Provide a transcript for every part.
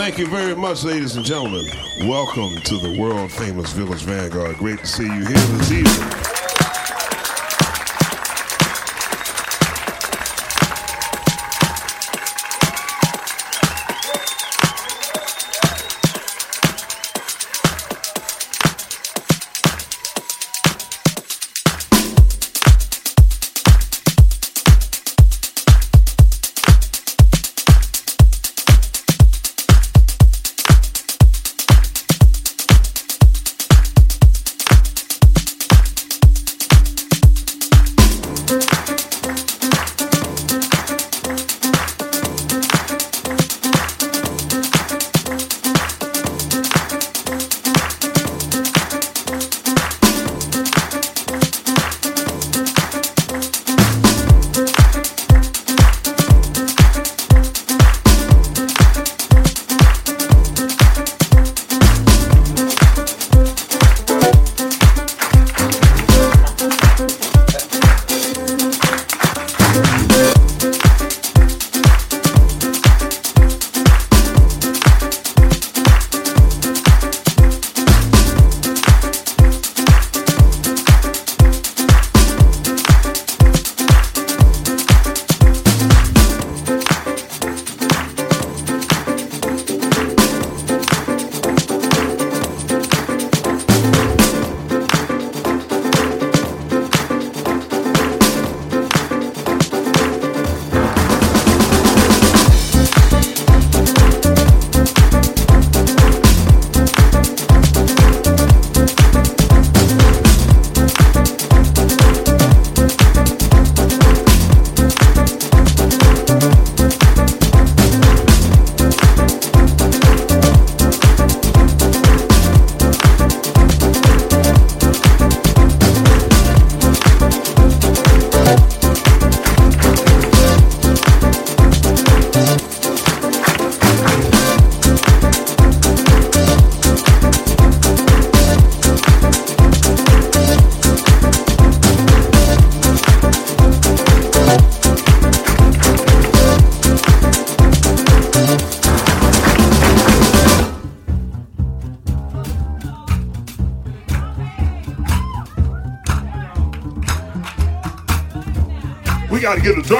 Thank you very much, ladies and gentlemen. Welcome to the world famous Village Vanguard. Great to see you here this evening.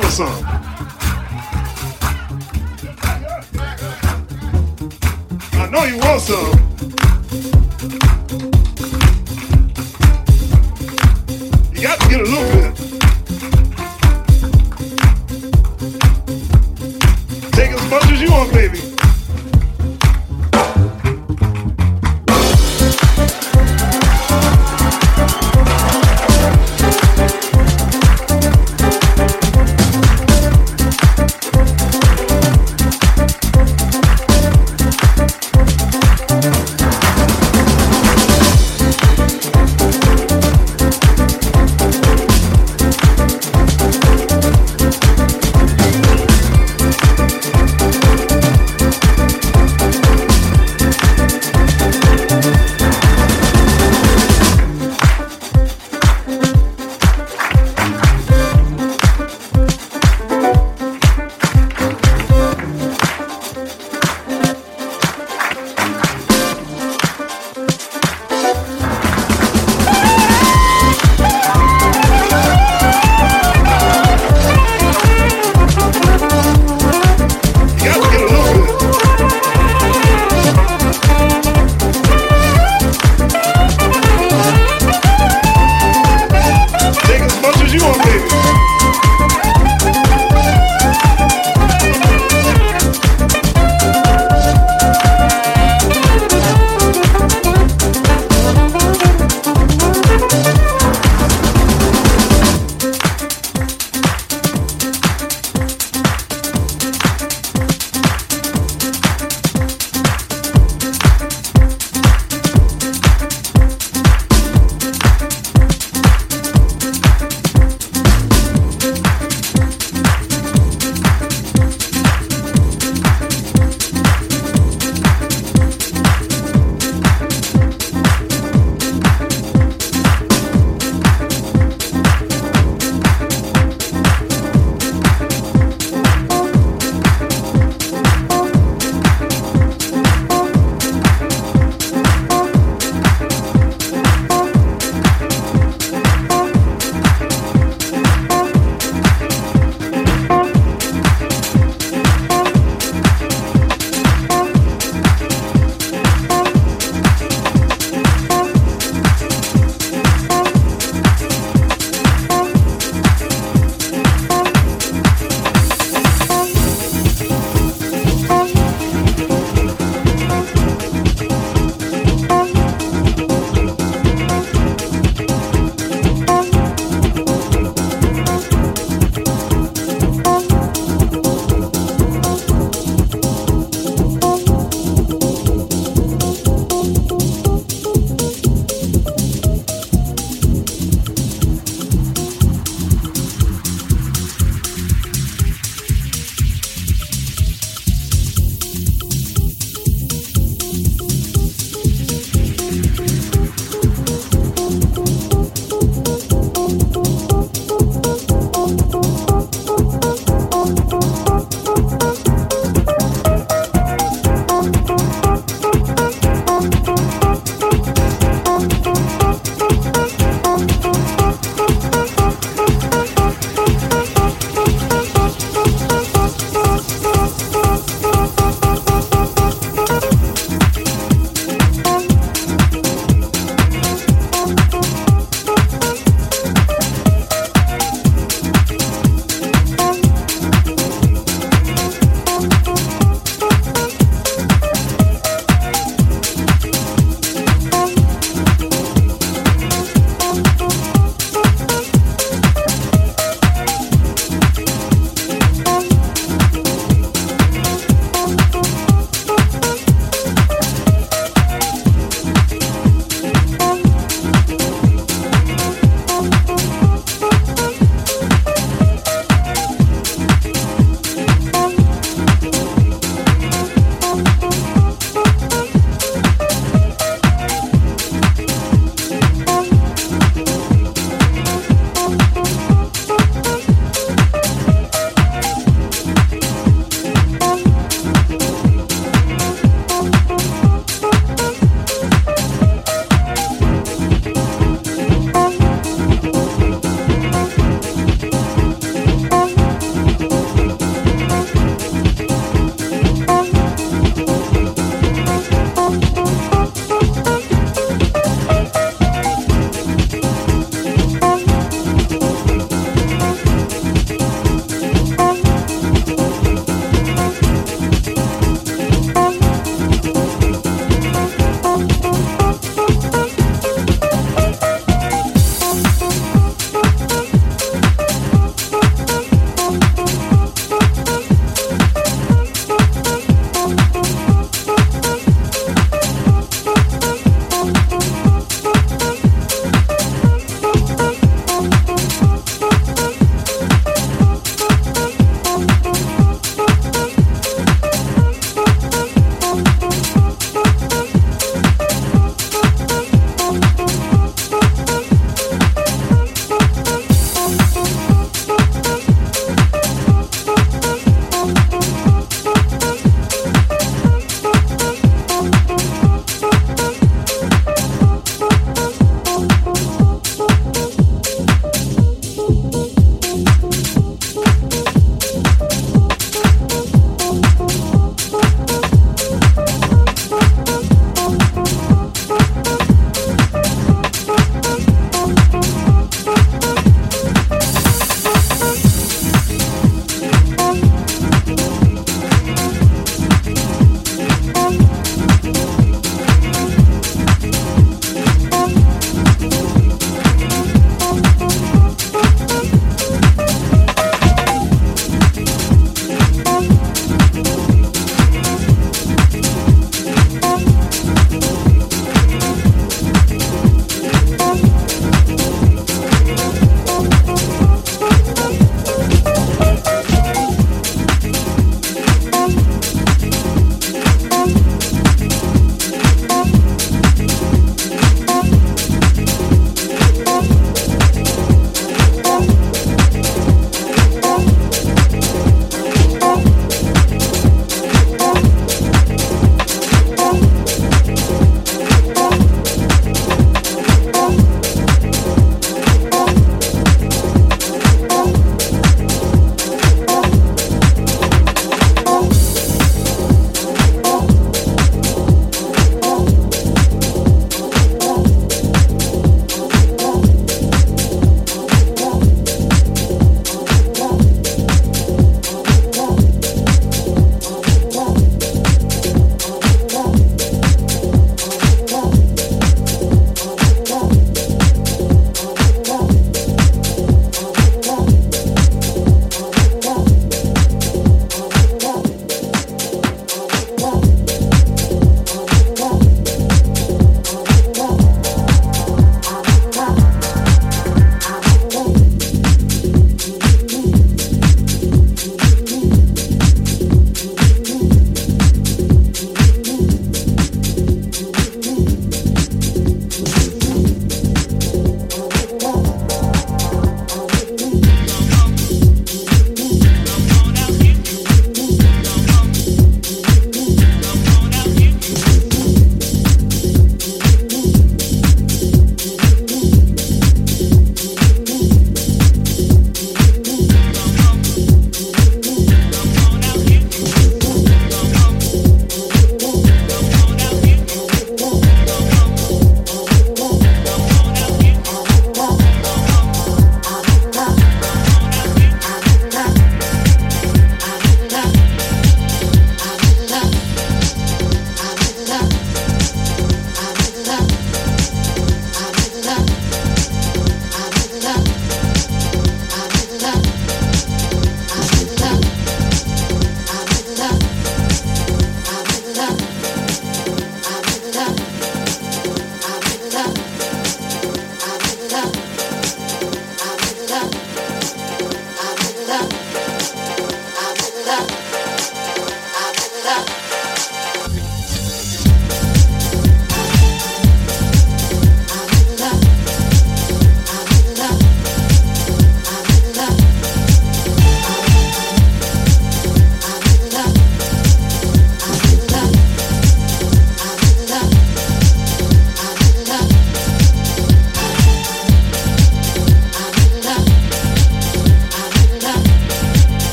Got to get